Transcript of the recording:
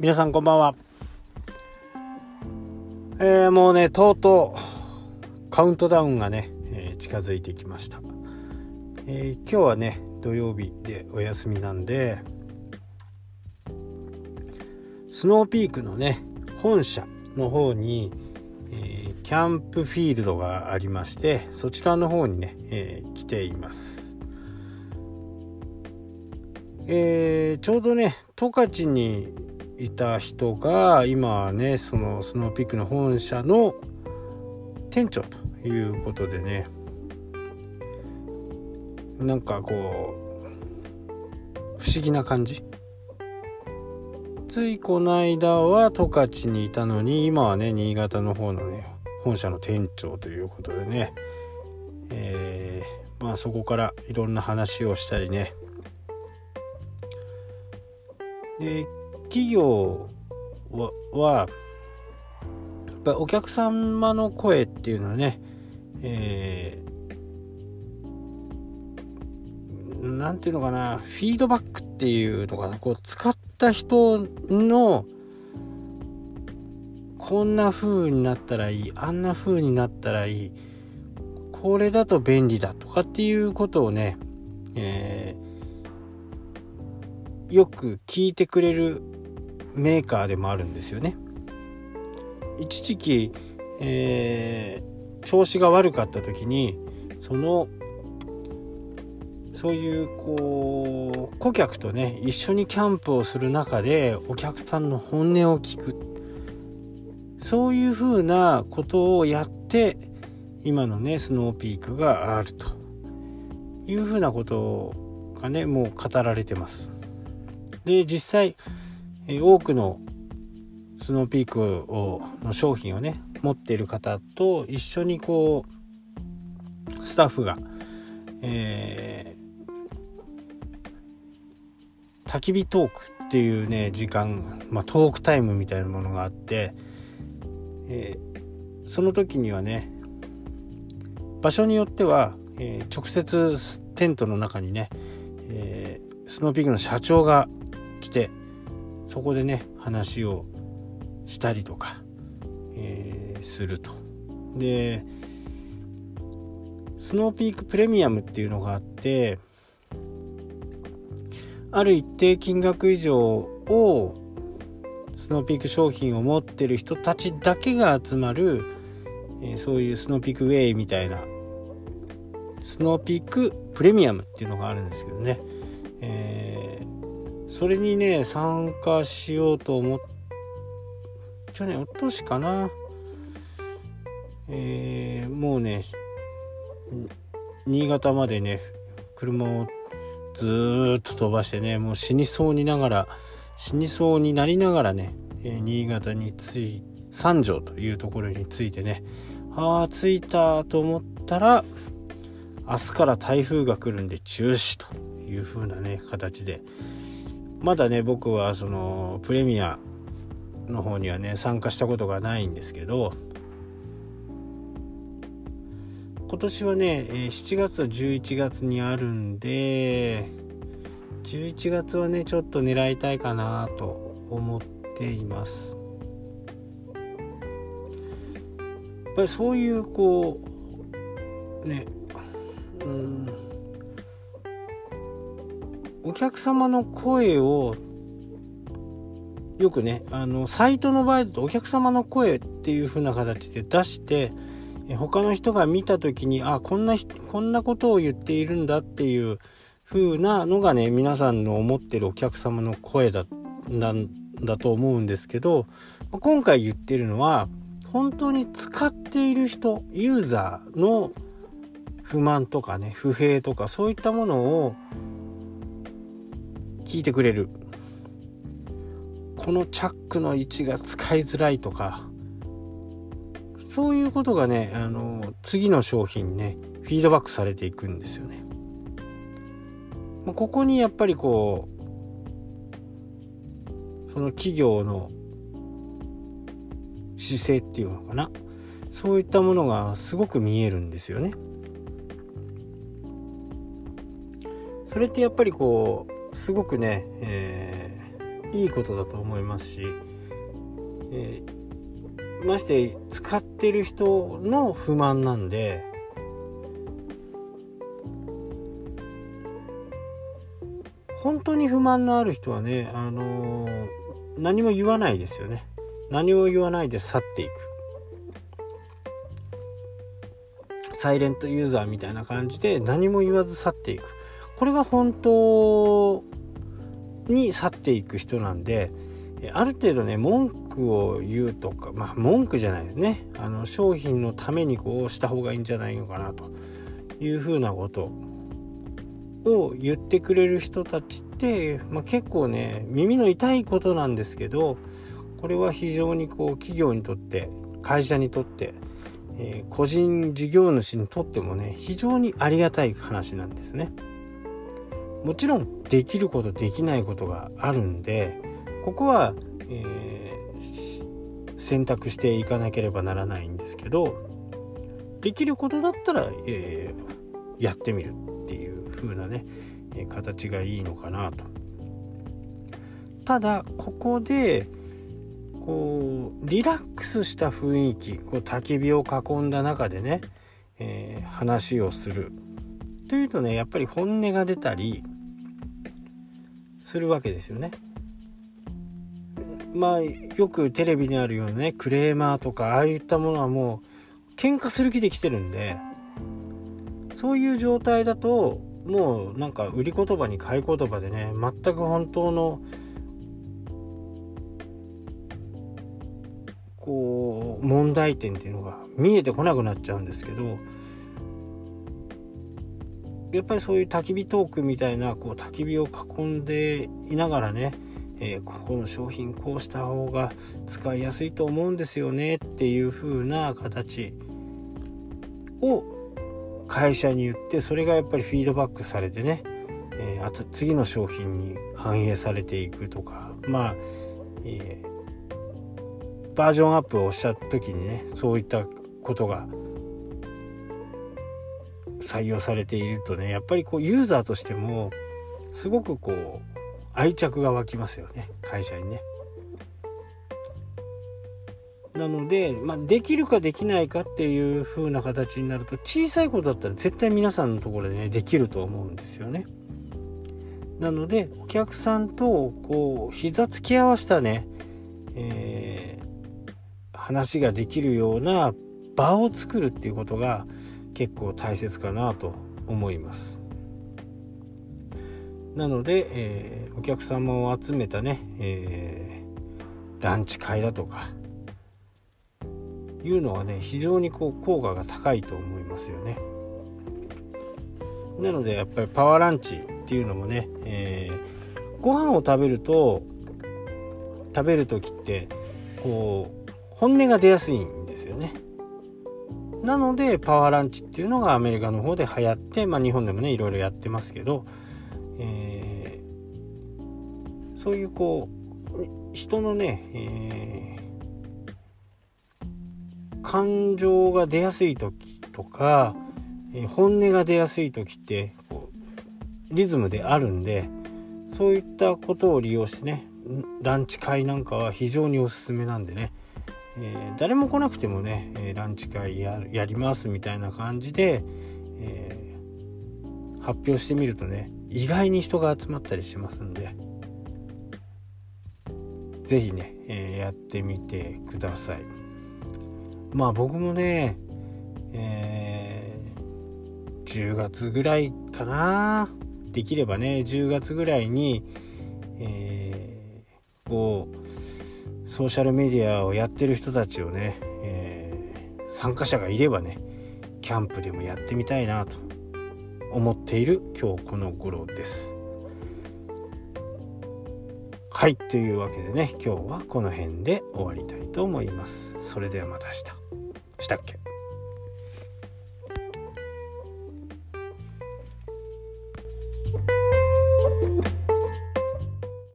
皆さんこんばんは。えー、もうね、とうとうカウントダウンがね、えー、近づいてきました、えー、今日はね、土曜日でお休みなんで、スノーピークのね、本社の方に、えキャンプフィールドがありまして、そちらの方にね、え来ています。えー、ちょうどね十勝にいた人が今はねそのスノーピークの本社の店長ということでね。なんかこう不思議な感じ。ついこの間は十勝にいたのに今はね新潟の方のね本社の店長ということでね。えー、まあそこからいろんな話をしたりね。で企業はやっぱお客様の声っていうのはね、えー、なんていうのかなフィードバックっていうのかなこう使った人のこんな風になったらいいあんな風になったらいいこれだと便利だとかっていうことをね、えー、よく聞いてくれるメーカーでもあるんですよね。一時期、えー、調子が悪かった時にそのそういうこう顧客とね一緒にキャンプをする中でお客さんの本音を聞くそういうふうなことをやって今のねスノーピークがあるというふうなことがねもう語られてます。で実際え多くのスノーピークをの商品をね持っている方と一緒にこうスタッフが、えー、焚き火トークっていうね時間、まあ、トークタイムみたいなものがあって、えー、その時にはね場所によっては、えー、直接テントの中にね、えー、スノーピークの社長が来てそこでね話をしたりとか、えー、すると。でスノーピークプレミアムっていうのがあってある一定金額以上をスノーピーク商品を持ってる人たちだけが集まる、えー、そういうスノーピークウェイみたいなスノーピークプレミアムっていうのがあるんですけどね、えそれにね参加しようと思って去年おととしかな。えー、もうね新潟までね車をずっと飛ばしてねもう死にそうにながら死にそうになりながらね、えー、新潟に着い三条というところに着いてねああ着いたと思ったら明日から台風が来るんで中止という風なね形でまだね僕はそのプレミアの方にはね参加したことがないんですけど今年はね7月と11月にあるんで11月はねちょっと狙いたいかなと思っています。やっぱりそういうこうねうんお客様の声をよくねあのサイトの場合だとお客様の声っていう風な形で出して他の人が見た時にあこんなこんなことを言っているんだっていう風なのがね皆さんの思ってるお客様の声だなんだと思うんですけど今回言ってるのは本当に使っている人ユーザーの不満とかね不平とかそういったものを聞いてくれるこのチャックの位置が使いづらいとかそういうことがねあの次の商品ねフィードバックされていくんですよね。ここにやっぱりこうその企業の姿勢っていうのかなそういったものがすごく見えるんですよね。それってやっぱりこうすごくね、えいいことだと思いますし、えー、まして使ってる人の不満なんで本当に不満のある人はね、あのー、何も言わないですよね。何も言わないで去っていく。サイレントユーザーみたいな感じで何も言わず去っていく。これが本当に去っていく人なんである程度ね文句を言うとかまあ文句じゃないですねあの商品のためにこうした方がいいんじゃないのかなというふうなことを言ってくれる人たちって、まあ、結構ね耳の痛いことなんですけどこれは非常にこう企業にとって会社にとって、えー、個人事業主にとってもね非常にありがたい話なんですね。もちろんできることできないことがあるんでここは、えー、選択していかなければならないんですけどできることだったら、えー、やってみるっていう風なね、形がいいのかなと。ただここでこうリラックスした雰囲気こう焚き火を囲んだ中でね、えー、話をするというとねやっぱり本音が出たりするわけですよね。まあよくテレビにあるようなねクレーマーとかああいったものはもう喧嘩する気で来てるんでそういう状態だともうなんか売り言葉に買い言葉でね全く本当のこう問題点っていうのが見えてこなくなっちゃうんですけどやっぱりそういう焚き火トークみたいなこう焚き火を囲んでいながらね、えー、ここの商品こうした方が使いやすいと思うんですよねっていう風な形を会社に言ってそれがやっぱりフィードバックされてね、えー、あと次の商品に反映されていくとかまあ、えー、バージョンアップをした時にねそういったことが採用されているとねやっぱりこうユーザーとしてもすごくこう愛着が湧きますよね会社にね。なので、まあ、できるかできないかっていう風な形になると小さいことだったら絶対皆さんのところでねできると思うんですよね。なのでお客さんとこう膝つき合わせたね、えー、話ができるような場を作るっていうことが結構大切かなと思います。なので、えー、お客様を集めたね、えー、ランチ会だとかいうのはね非常にこう効果が高いと思いますよね。なのでやっぱりパワーランチっていうのもね、えー、ご飯を食べると食べる時ってこう本音が出やすいんですよね。なのでパワーランチっていうのがアメリカの方で流行って、まあ、日本でもねいろいろやってますけど、えー、そういうこう人のね、えー、感情が出やすい時とか、えー、本音が出やすい時ってこうリズムであるんでそういったことを利用してねランチ会なんかは非常におすすめなんでねえー、誰も来なくてもね、えー、ランチ会ややりますみたいな感じで、えー、発表してみるとね意外に人が集まったりしますんで是非ね、えやってみてください。まあ僕もね、え10月ぐらいかな。できればね10月ぐらいに、えこうソーシャルメディアをやってる人たちをね、えー、参加者がいればねキャンプでもやってみたいなと思っている今日この頃です。はいというわけでね今日はこの辺で終わりたいと思います。それではまた明日。したっけ？